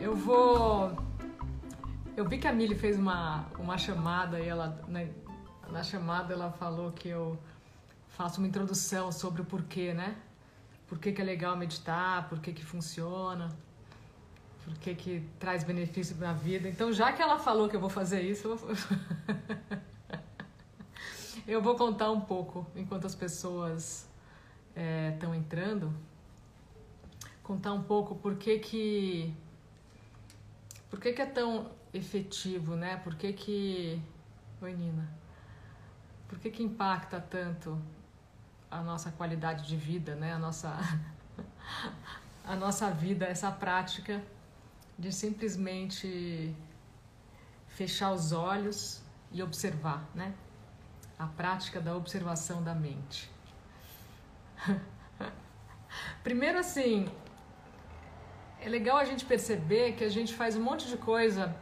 Eu vou. Eu vi que a Mili fez uma, uma chamada e ela, na, na chamada ela falou que eu faço uma introdução sobre o porquê, né? Por que, que é legal meditar, por que, que funciona, por que, que traz benefício para a vida. Então, já que ela falou que eu vou fazer isso, eu vou... eu vou contar um pouco enquanto as pessoas estão é, entrando, contar um pouco por que que por que, que é tão efetivo, né? Por que que Oi, Nina. Por que que impacta tanto a nossa qualidade de vida, né? A nossa a nossa vida, essa prática de simplesmente fechar os olhos e observar, né? A prática da observação da mente. Primeiro assim, é legal a gente perceber que a gente faz um monte de coisa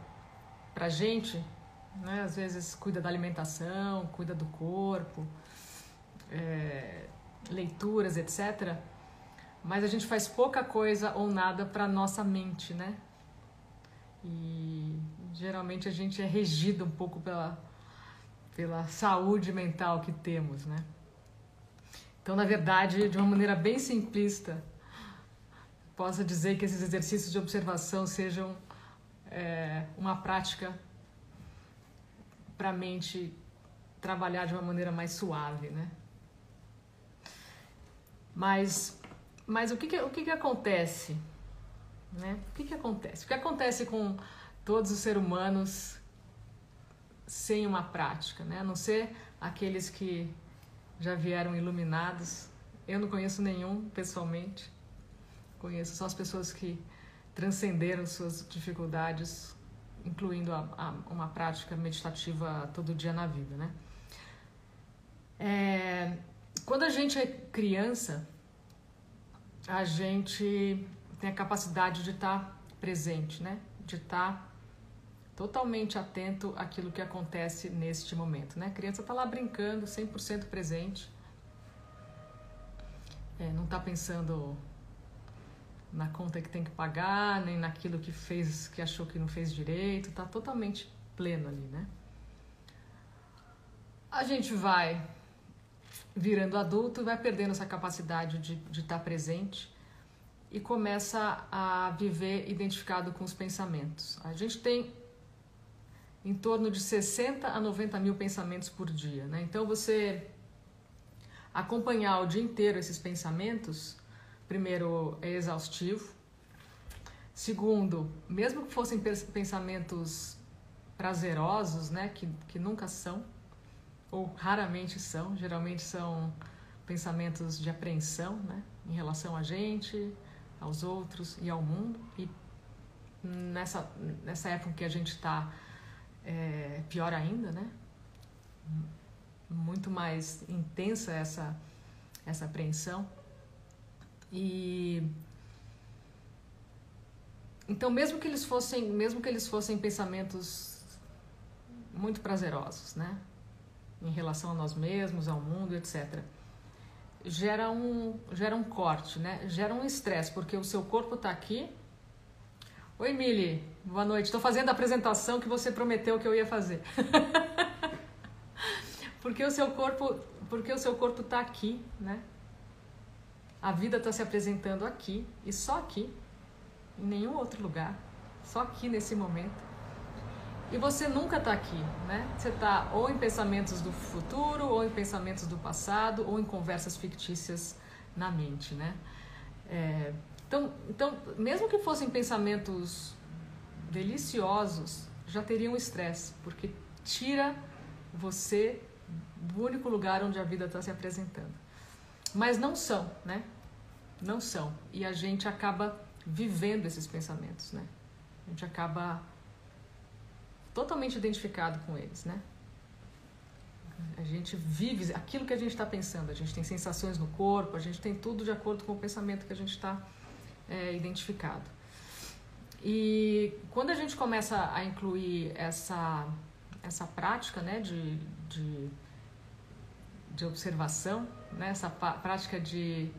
pra gente, né? Às vezes cuida da alimentação, cuida do corpo, é, leituras, etc. Mas a gente faz pouca coisa ou nada para nossa mente, né? E geralmente a gente é regido um pouco pela, pela saúde mental que temos, né? Então, na verdade, de uma maneira bem simplista, possa dizer que esses exercícios de observação sejam é, uma prática para a mente trabalhar de uma maneira mais suave, né? Mas, mas o que, que o que, que acontece? Né? O que, que acontece? O que acontece com todos os seres humanos sem uma prática, né? A não ser aqueles que já vieram iluminados. Eu não conheço nenhum pessoalmente Conheço só as pessoas que transcenderam suas dificuldades, incluindo a, a, uma prática meditativa todo dia na vida, né? É, quando a gente é criança, a gente tem a capacidade de estar presente, né? De estar totalmente atento àquilo que acontece neste momento, né? A criança está lá brincando, 100% presente, é, não está pensando na conta que tem que pagar, nem naquilo que fez, que achou que não fez direito, tá totalmente pleno ali, né? A gente vai virando adulto, vai perdendo essa capacidade de, de estar presente e começa a viver identificado com os pensamentos. A gente tem em torno de 60 a 90 mil pensamentos por dia, né? Então você acompanhar o dia inteiro esses pensamentos primeiro, é exaustivo. Segundo, mesmo que fossem pensamentos prazerosos, né, que, que nunca são, ou raramente são, geralmente são pensamentos de apreensão, né, em relação a gente, aos outros e ao mundo. E nessa, nessa época que a gente está, é, pior ainda, né, muito mais intensa essa, essa apreensão. E então mesmo que eles fossem, mesmo que eles fossem pensamentos muito prazerosos, né, em relação a nós mesmos, ao mundo, etc. Gera um, gera um corte, né? Gera um estresse, porque o seu corpo está aqui. Oi, Mili, boa noite. Estou fazendo a apresentação que você prometeu que eu ia fazer. porque o seu corpo, porque o seu corpo está aqui, né? A vida está se apresentando aqui e só aqui, em nenhum outro lugar, só aqui nesse momento. E você nunca está aqui, né? Você está ou em pensamentos do futuro, ou em pensamentos do passado, ou em conversas fictícias na mente, né? É, então, então, mesmo que fossem pensamentos deliciosos, já teriam estresse, porque tira você do único lugar onde a vida está se apresentando mas não são, né? Não são. E a gente acaba vivendo esses pensamentos, né? A gente acaba totalmente identificado com eles, né? A gente vive aquilo que a gente está pensando, a gente tem sensações no corpo, a gente tem tudo de acordo com o pensamento que a gente está é, identificado. E quando a gente começa a incluir essa, essa prática né, de, de, de observação, né? essa prática de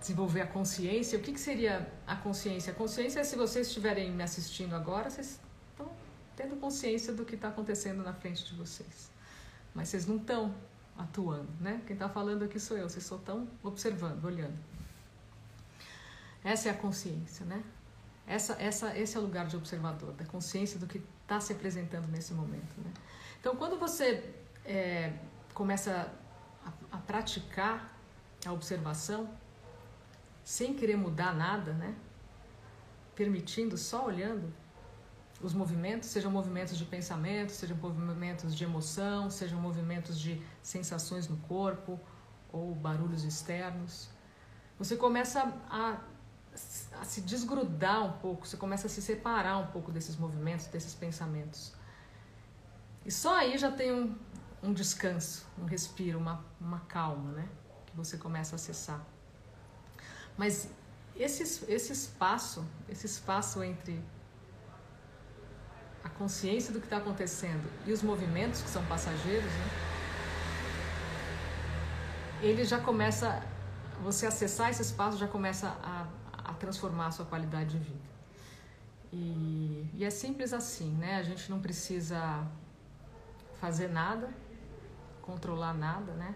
desenvolver a consciência. O que, que seria a consciência? A consciência é se vocês estiverem me assistindo agora, vocês estão tendo consciência do que está acontecendo na frente de vocês. Mas vocês não estão atuando, né? Quem está falando aqui sou eu, vocês só estão observando, olhando. Essa é a consciência, né? Essa, essa, esse é o lugar de observador, da consciência do que está se apresentando nesse momento. Né? Então, quando você é, começa a, a, praticar a observação, sem querer mudar nada, né? permitindo, só olhando os movimentos, sejam movimentos de pensamento, sejam movimentos de emoção, sejam movimentos de sensações no corpo ou barulhos externos, você começa a a se desgrudar um pouco, você começa a se separar um pouco desses movimentos, desses pensamentos. E só aí já tem um, um descanso, um respiro, uma, uma calma, né? Que você começa a acessar. Mas esse, esse espaço, esse espaço entre a consciência do que está acontecendo e os movimentos que são passageiros, né? Ele já começa, você acessar esse espaço já começa a a transformar a sua qualidade de vida. E, e é simples assim, né? A gente não precisa fazer nada, controlar nada, né?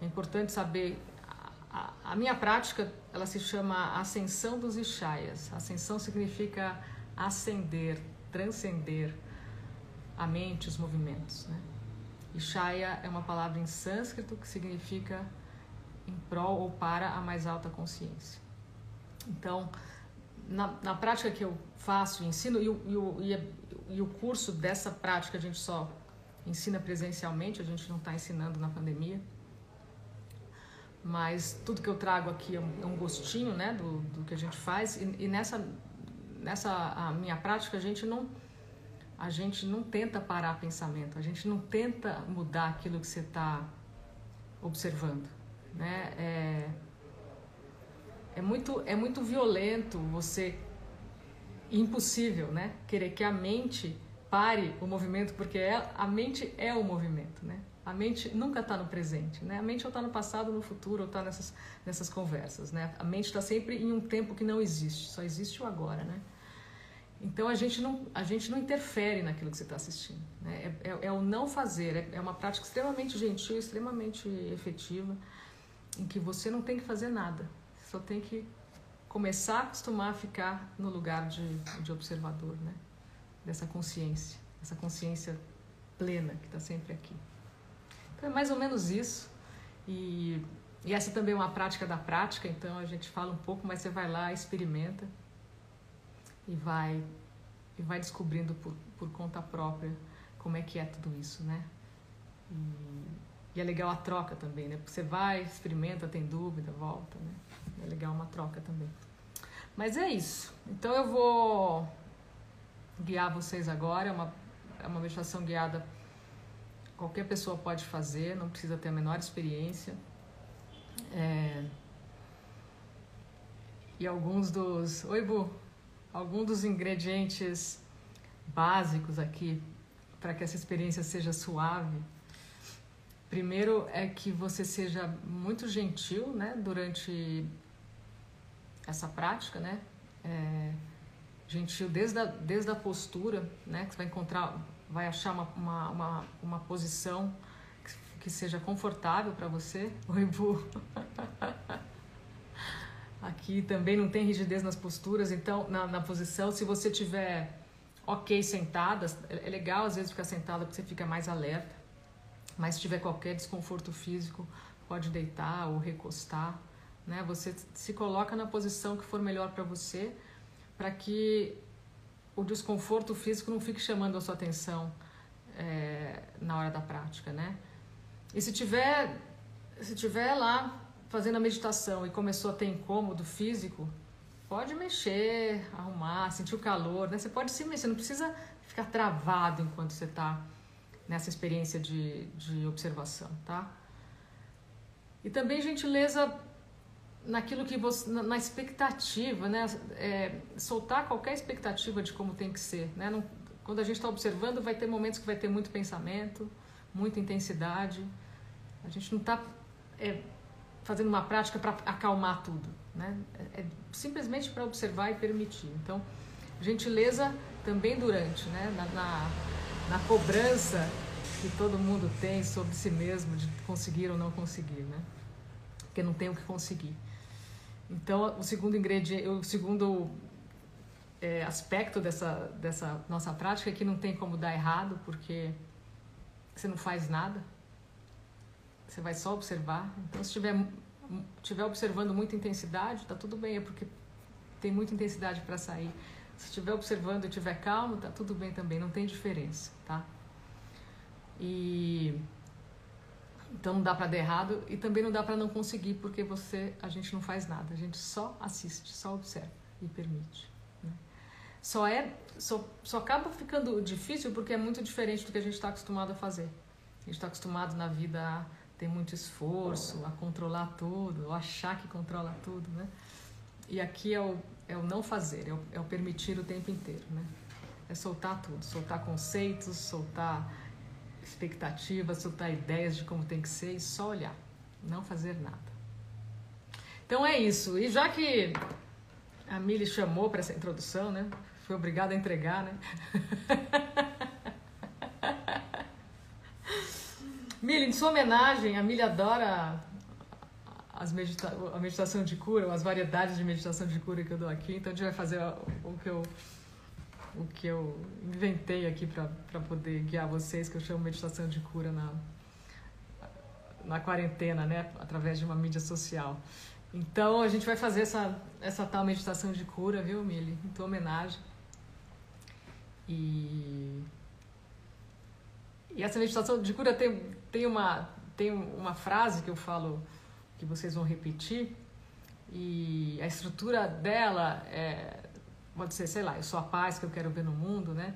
É importante saber. A, a, minha prática, ela se chama Ascensão dos Ishayas. Ascensão significa ascender, transcender a mente, os movimentos, né? Ishaya é uma palavra em sânscrito que significa em prol ou para a mais alta consciência. Então, na, na prática que eu faço e ensino, e e, o, e, o curso dessa prática a gente só ensina presencialmente, a gente não está ensinando na pandemia. Mas tudo que eu trago aqui é um, é um gostinho né, do, do que a gente faz. E, e nessa, nessa minha prática, a gente não a gente não tenta parar pensamento, a gente não tenta mudar aquilo que você está observando. Né? É, é muito, é muito violento você. Impossível, né? Querer que a mente pare o movimento, porque é, a mente é o movimento, né? A mente nunca está no presente, né? A mente ou está no passado, no futuro, ou está nessas, nessas conversas, né? A mente está sempre em um tempo que não existe, só existe o agora, né? Então a gente não, a gente não interfere naquilo que você está assistindo. Né? É, é, é, o não fazer, é, é uma prática extremamente gentil, extremamente efetiva, em que você não tem que fazer nada. Só tem que começar a acostumar a ficar no lugar de, de observador, né? Dessa consciência, essa consciência plena que está sempre aqui. Então é mais ou menos isso. E, e essa também é uma prática da prática, então a gente fala um pouco, mas você vai lá, experimenta e vai, e vai descobrindo por, por conta própria como é que é tudo isso, né? E, e é legal a troca também, né? Porque você vai, experimenta, tem dúvida, volta, né? É legal uma troca também. Mas é isso. Então eu vou guiar vocês agora. É uma, é uma meditação guiada. Qualquer pessoa pode fazer, não precisa ter a menor experiência. É... E alguns dos. Oi, Bu! Alguns dos ingredientes básicos aqui para que essa experiência seja suave. Primeiro é que você seja muito gentil, né, durante essa prática, né? É, gentil desde a, desde a postura, né? Que você vai encontrar, vai achar uma, uma, uma, uma posição que, que seja confortável para você. Oi, Bu. Aqui também não tem rigidez nas posturas, então na, na posição, se você tiver ok sentada, é, é legal às vezes ficar sentada porque você fica mais alerta, mas se tiver qualquer desconforto físico, pode deitar ou recostar né? Você se coloca na posição que for melhor para você, para que o desconforto físico não fique chamando a sua atenção é, na hora da prática, né? E se tiver, se tiver lá fazendo a meditação e começou a ter incômodo físico, pode mexer, arrumar, sentir o calor, né? Você pode se mexer, não precisa ficar travado enquanto você está nessa experiência de, de observação, tá? E também gentileza naquilo que você, na, expectativa, né? É, soltar qualquer expectativa de como tem que ser, né? Não, quando a gente está observando, vai ter momentos que vai ter muito pensamento, muita intensidade. A gente não está é, fazendo uma prática para acalmar tudo, né? É, é simplesmente para observar e permitir. Então, gentileza também durante, né? Na, na, na, cobrança que todo mundo tem sobre si mesmo de conseguir ou não conseguir, né? Porque não tem o que conseguir. Então, o segundo ingrediente, o segundo é, aspecto dessa, dessa nossa prática é que não tem como dar errado, porque você não faz nada, você vai só observar. Então, se estiver tiver observando muita intensidade, está tudo bem, é porque tem muita intensidade para sair. Se estiver observando e estiver calmo, está tudo bem também, não tem diferença, tá? E então não dá para dar errado e também não dá para não conseguir, porque você a gente não faz nada, a gente só assiste, só observa e permite. Né? Só é só, só acaba ficando difícil porque é muito diferente do que a gente está acostumado a fazer. A gente está acostumado na vida a ter muito esforço, a controlar tudo, a achar que controla tudo, né? E aqui é o, é o não fazer, é o, é o permitir o tempo inteiro, né? É soltar tudo, soltar conceitos, soltar expectativas, soltar ideias de como tem que ser e só olhar, não fazer nada. Então é isso. E já que a Mili chamou para essa introdução, né? Foi obrigada a entregar, né? Mili, em sua homenagem, a Mili adora as medita a meditação de cura, as variedades de meditação de cura que eu dou aqui. Então a gente vai fazer o que eu, o que eu inventei aqui para poder guiar vocês, que eu chamo meditação de cura na, na quarentena, né? Através de uma mídia social. Então a gente vai fazer essa, essa tal meditação de cura, viu, Mili? Em tua homenagem. E e essa meditação de cura tem, tem, uma, tem uma frase que eu falo que vocês vão repetir, e a estrutura dela é, pode ser, sei lá, eu sou a paz que eu quero ver no mundo, né?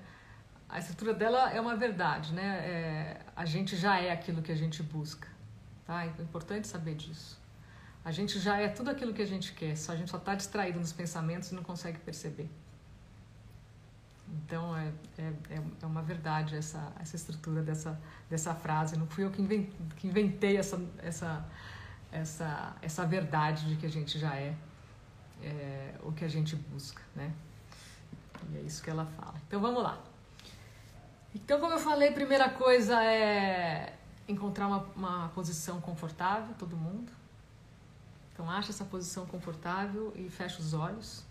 A estrutura dela é uma verdade, né? É, a gente já é aquilo que a gente busca, tá? Então é importante saber disso. A gente já é tudo aquilo que a gente quer, só a gente só está distraído nos pensamentos e não consegue perceber. Então é, é, é uma verdade essa, essa estrutura dessa, dessa frase. Não fui eu que inventei essa, essa, essa, essa verdade de que a gente já é, é o que a gente busca, né? E é isso que ela fala. Então vamos lá. Então, como eu falei, primeira coisa é encontrar uma, uma posição confortável, todo mundo. Então, acha essa posição confortável e fecha os olhos.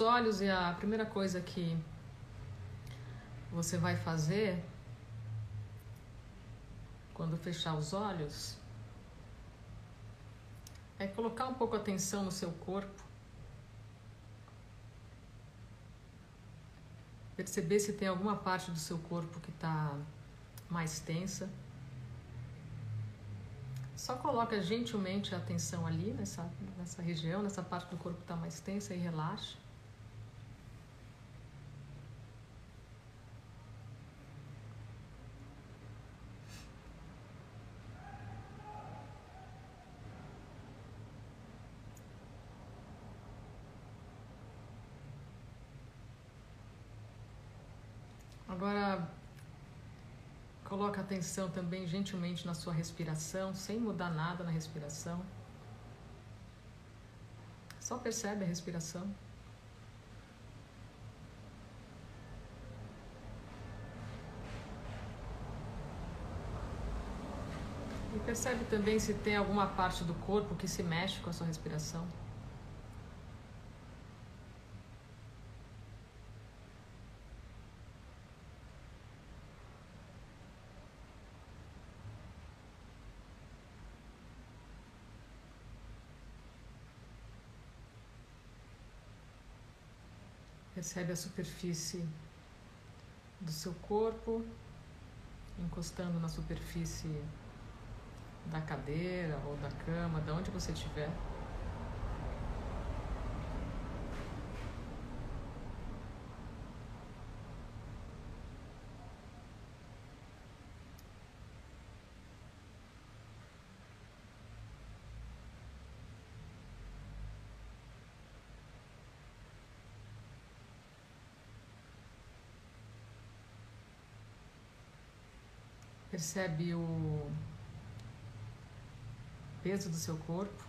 Olhos e a primeira coisa que você vai fazer quando fechar os olhos é colocar um pouco atenção no seu corpo. Perceber se tem alguma parte do seu corpo que está mais tensa. Só coloca gentilmente a atenção ali, nessa, nessa região, nessa parte do corpo que está mais tensa e relaxa. Agora, coloca atenção também gentilmente na sua respiração, sem mudar nada na respiração. Só percebe a respiração. E percebe também se tem alguma parte do corpo que se mexe com a sua respiração. Percebe a superfície do seu corpo, encostando na superfície da cadeira ou da cama, de onde você estiver. Percebe o peso do seu corpo.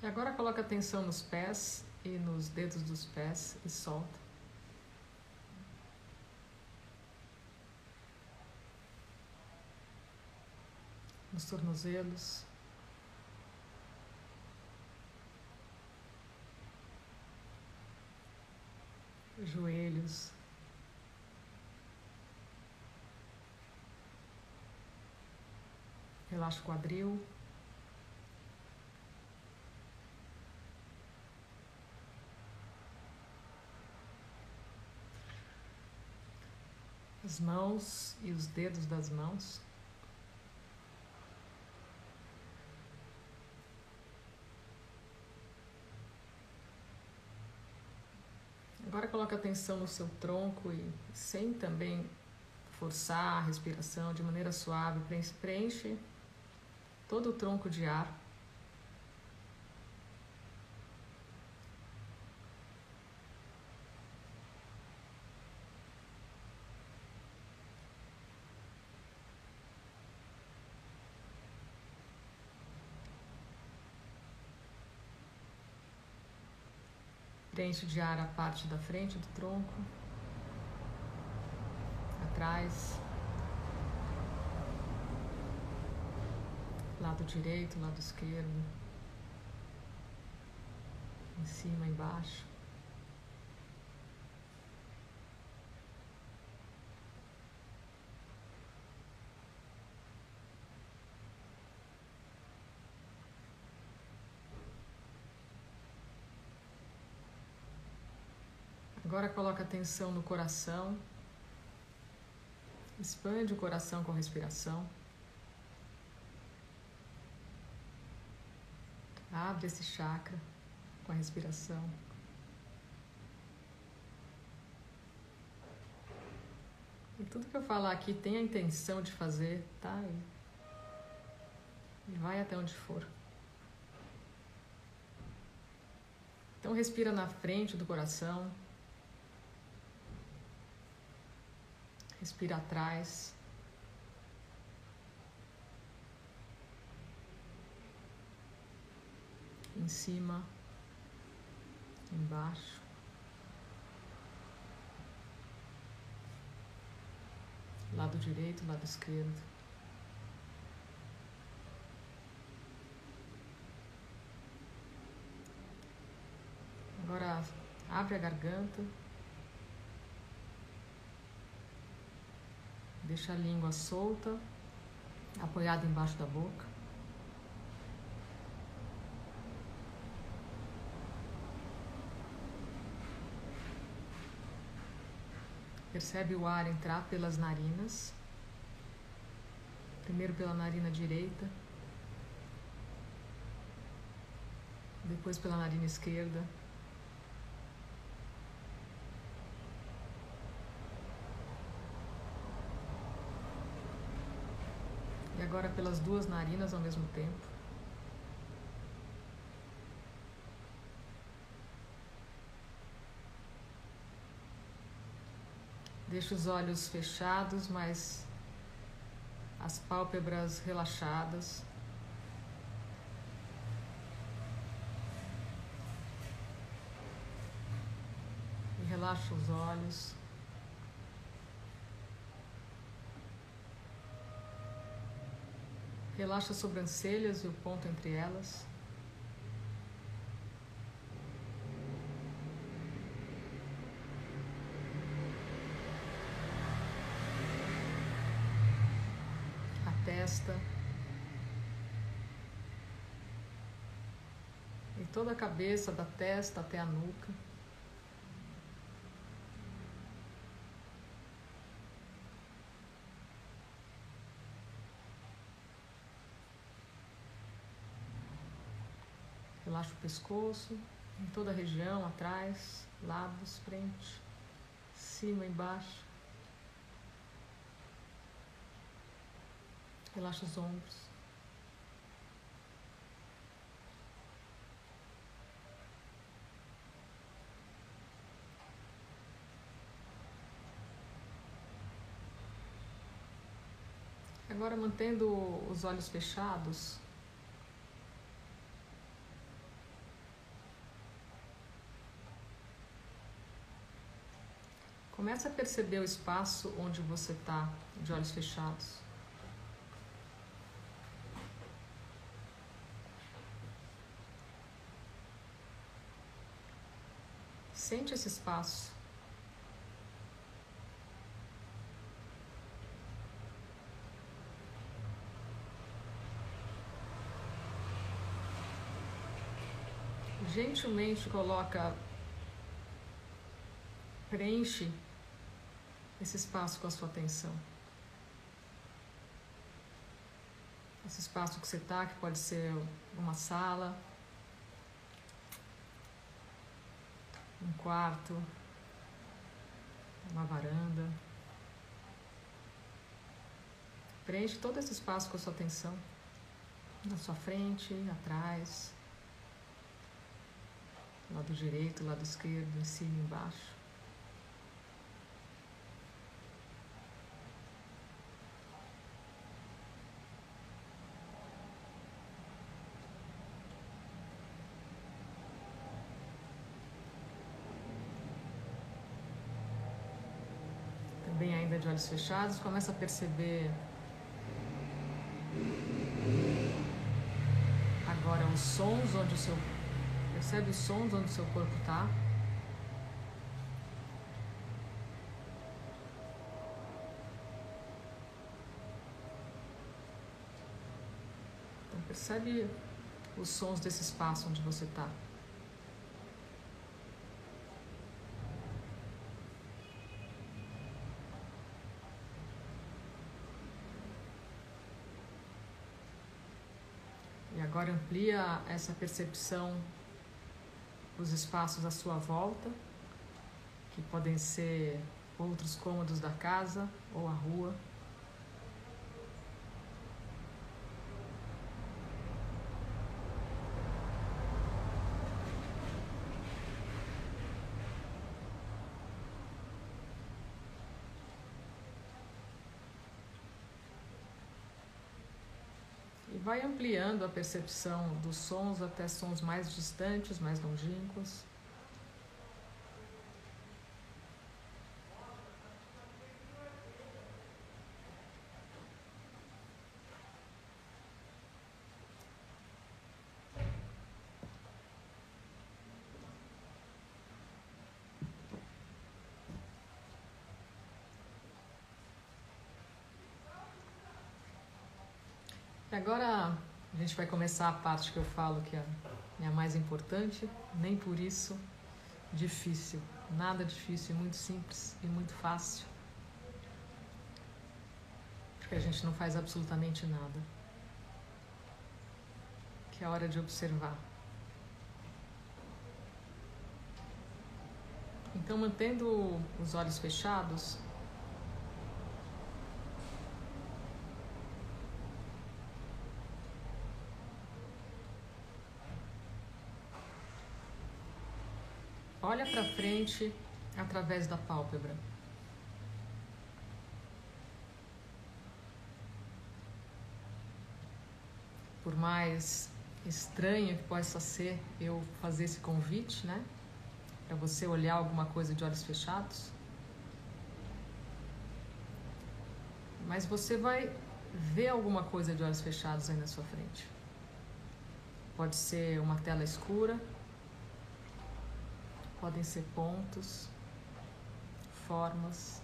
E agora coloca atenção nos pés e nos dedos dos pés e solta. Nos tornozelos. Joelhos. Relaxa o quadril. as mãos e os dedos das mãos. Agora coloque atenção no seu tronco e sem também forçar a respiração de maneira suave, preenche todo o tronco de ar. Preenche de ar a parte da frente do tronco, atrás, lado direito, lado esquerdo, em cima, embaixo. Agora coloca atenção no coração. Expande o coração com a respiração. Abre esse chakra com a respiração. E tudo que eu falar aqui tem a intenção de fazer, tá? E vai até onde for. Então respira na frente do coração. Respira atrás. Em cima, embaixo. Lado direito, lado esquerdo. Agora abre a garganta. Deixa a língua solta, apoiada embaixo da boca. Percebe o ar entrar pelas narinas. Primeiro pela narina direita, depois pela narina esquerda. Agora pelas duas narinas ao mesmo tempo. Deixa os olhos fechados, mas as pálpebras relaxadas. Relaxa os olhos. Relaxa as sobrancelhas e o ponto entre elas. A testa. E toda a cabeça, da testa até a nuca. Relaxa o pescoço, em toda a região, atrás, lados, frente, cima, embaixo. Relaxa os ombros. Agora mantendo os olhos fechados, Começa a perceber o espaço onde você está, de olhos fechados. Sente esse espaço. Gentilmente coloca, preenche esse espaço com a sua atenção. Esse espaço que você está, que pode ser uma sala, um quarto, uma varanda. Preenche todo esse espaço com a sua atenção. Na sua frente, atrás, lado direito, lado esquerdo, em cima, embaixo. De olhos fechados, começa a perceber agora os sons onde o seu percebe os sons onde o seu corpo está. Então percebe os sons desse espaço onde você está. Agora amplia essa percepção os espaços à sua volta, que podem ser outros cômodos da casa ou a rua. Vai ampliando a percepção dos sons até sons mais distantes, mais longínquos. Agora a gente vai começar a parte que eu falo que é, a mais importante, nem por isso difícil. Nada difícil, muito simples e muito fácil. Porque a gente não faz absolutamente nada. Que é a hora de observar. Então, mantendo os olhos fechados, Olha para frente através da pálpebra. Por mais estranho que possa ser eu fazer esse convite, né? Para você olhar alguma coisa de olhos fechados. Mas você vai ver alguma coisa de olhos fechados aí na sua frente. Pode ser uma tela escura, Podem ser pontos, formas,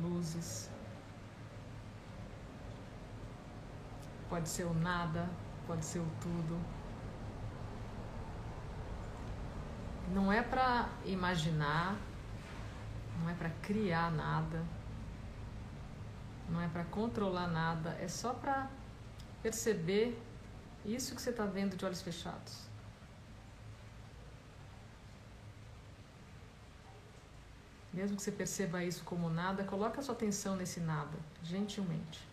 luzes. Pode ser o nada, pode ser o tudo. Não é para imaginar, não é para criar nada, não é para controlar nada, é só para perceber isso que você está vendo de olhos fechados. Mesmo que você perceba isso como nada, coloque a sua atenção nesse nada, gentilmente.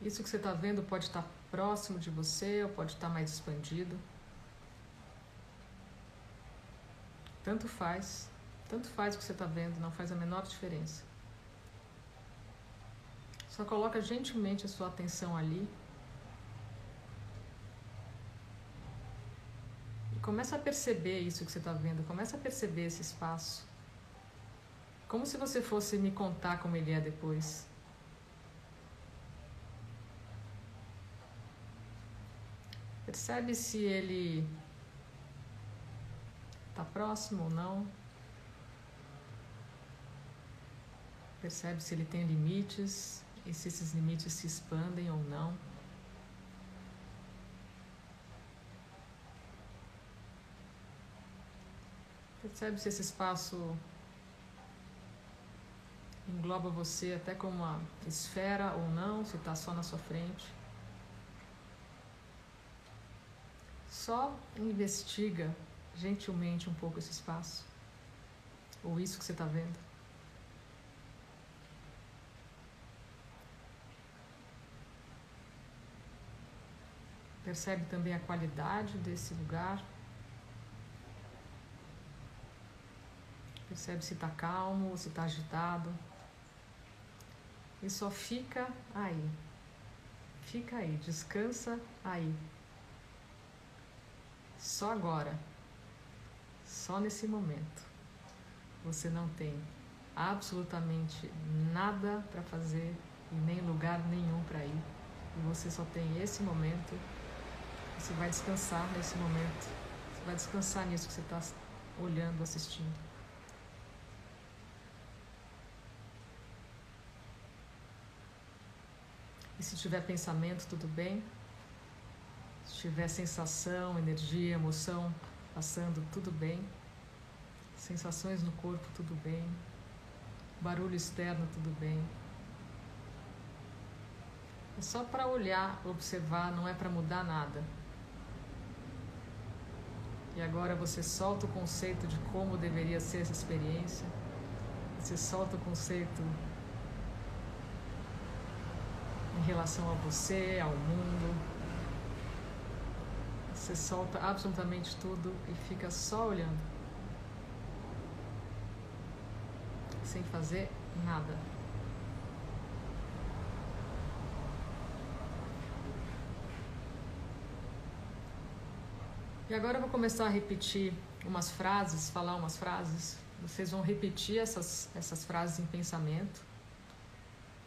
Isso que você está vendo pode estar próximo de você ou pode estar mais expandido. Tanto faz, tanto faz o que você está vendo, não faz a menor diferença. Só coloca gentilmente a sua atenção ali começa a perceber isso que você está vendo, começa a perceber esse espaço. Como se você fosse me contar como ele é depois. Percebe se ele está próximo ou não. Percebe se ele tem limites e se esses limites se expandem ou não. Percebe se esse espaço engloba você até como uma esfera ou não, se está só na sua frente. Só investiga gentilmente um pouco esse espaço, ou isso que você está vendo. Percebe também a qualidade desse lugar. Percebe se está calmo ou se está agitado. E só fica aí. Fica aí, descansa aí. Só agora. Só nesse momento. Você não tem absolutamente nada para fazer e nem lugar nenhum para ir. E você só tem esse momento você vai descansar nesse momento. Você vai descansar nisso que você está olhando, assistindo. E se tiver pensamento, tudo bem. Se tiver sensação, energia, emoção passando, tudo bem. Sensações no corpo, tudo bem. Barulho externo, tudo bem. É só para olhar, observar, não é para mudar nada. E agora você solta o conceito de como deveria ser essa experiência. Você solta o conceito em relação a você, ao mundo. Você solta absolutamente tudo e fica só olhando. Sem fazer nada. E agora eu vou começar a repetir umas frases, falar umas frases. Vocês vão repetir essas, essas frases em pensamento.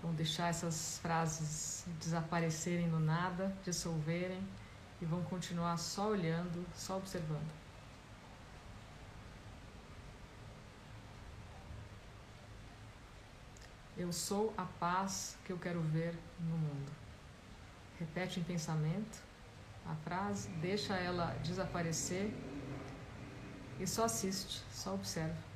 Vão deixar essas frases desaparecerem no nada, dissolverem e vão continuar só olhando, só observando. Eu sou a paz que eu quero ver no mundo. Repete em pensamento a frase, deixa ela desaparecer e só assiste, só observa.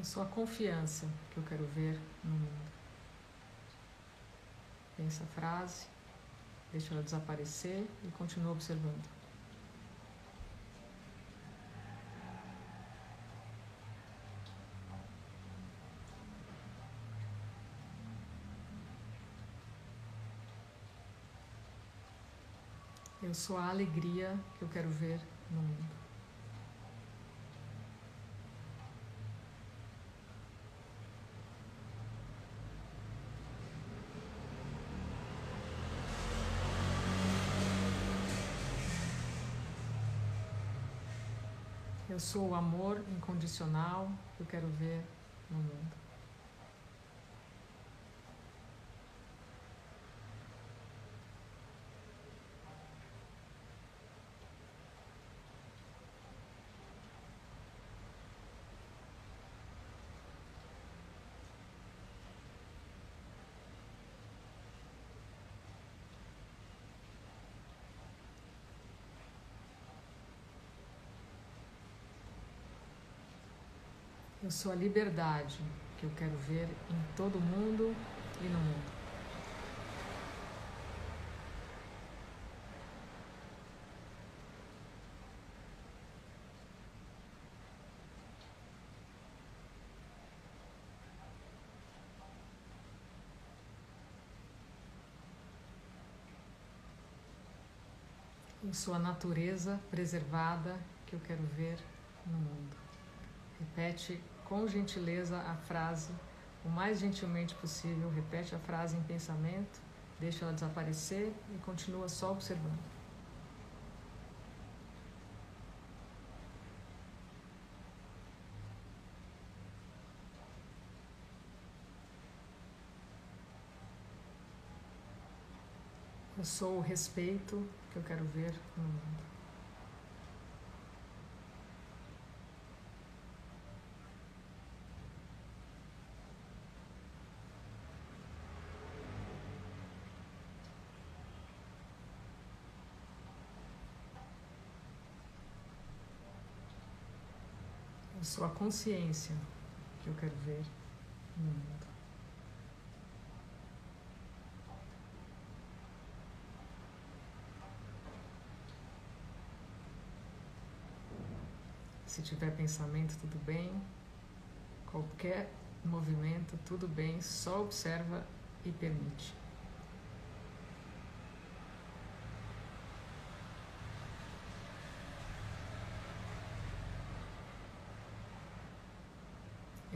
Eu sou a confiança que eu quero ver no mundo. Pensa a frase, deixa ela desaparecer e continua observando. Eu sou a alegria que eu quero ver no mundo. Eu sou o amor incondicional que eu quero ver no mundo. Eu sou a liberdade que eu quero ver em todo mundo e no mundo. Eu sou a natureza preservada que eu quero ver no mundo. Repete com gentileza a frase o mais gentilmente possível. Repete a frase em pensamento, deixa ela desaparecer e continua só observando. Eu sou o respeito que eu quero ver no mundo. Eu sou a consciência que eu quero ver no mundo. Se tiver pensamento, tudo bem. Qualquer movimento, tudo bem. Só observa e permite.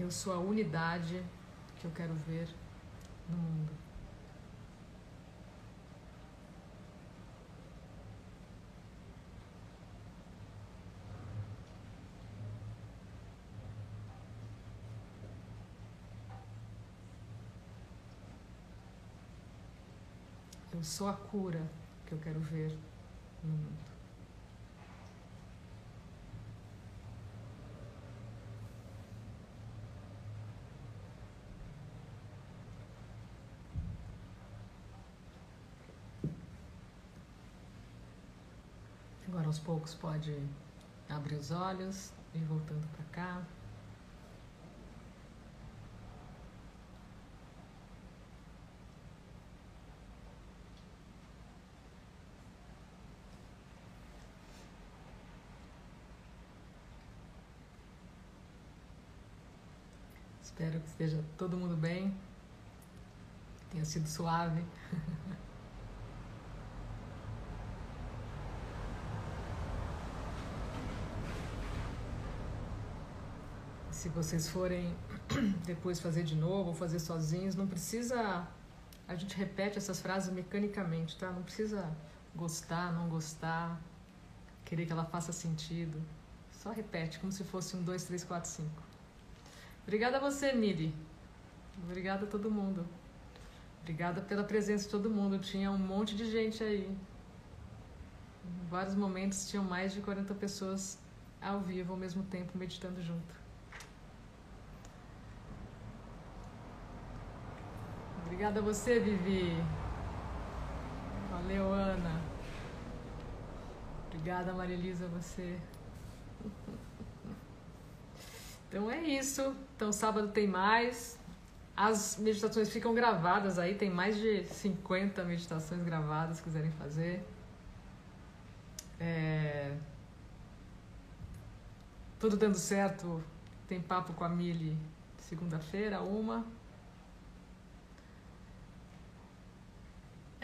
Eu sou a unidade que eu quero ver no mundo. Eu sou a cura que eu quero ver no mundo. Agora aos poucos pode abrir os olhos e voltando para cá. Espero que esteja todo mundo bem, tenha sido suave. se vocês forem depois fazer de novo ou fazer sozinhos, não precisa. A gente repete essas frases mecanicamente, tá? Não precisa gostar, não gostar, querer que ela faça sentido. Só repete, como se fosse um, dois, três, quatro, cinco. Obrigada a você, Miri. Obrigada a todo mundo. Obrigada pela presença de todo mundo. Tinha um monte de gente aí. Em vários momentos tinham mais de 40 pessoas ao vivo ao mesmo tempo meditando junto. Obrigada a você, Vivi. Valeu, Ana. Obrigada, Marilisa, você. Então é isso. Então sábado tem mais. As meditações ficam gravadas aí, tem mais de 50 meditações gravadas, se quiserem fazer. É... Tudo dando certo. Tem papo com a Mili segunda-feira, uma.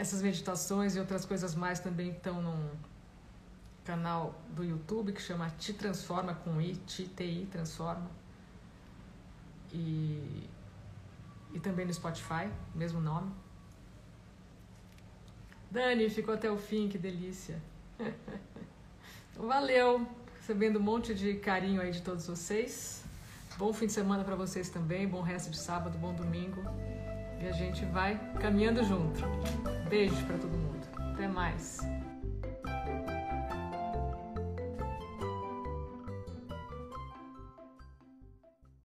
Essas meditações e outras coisas mais também estão num canal do YouTube que chama Te Transforma com I, Ti, T-I, Transforma. E, e também no Spotify, mesmo nome. Dani, ficou até o fim, que delícia. Valeu, recebendo um monte de carinho aí de todos vocês. Bom fim de semana para vocês também, bom resto de sábado, bom domingo. E a gente vai caminhando junto. Beijo para todo mundo. Até mais.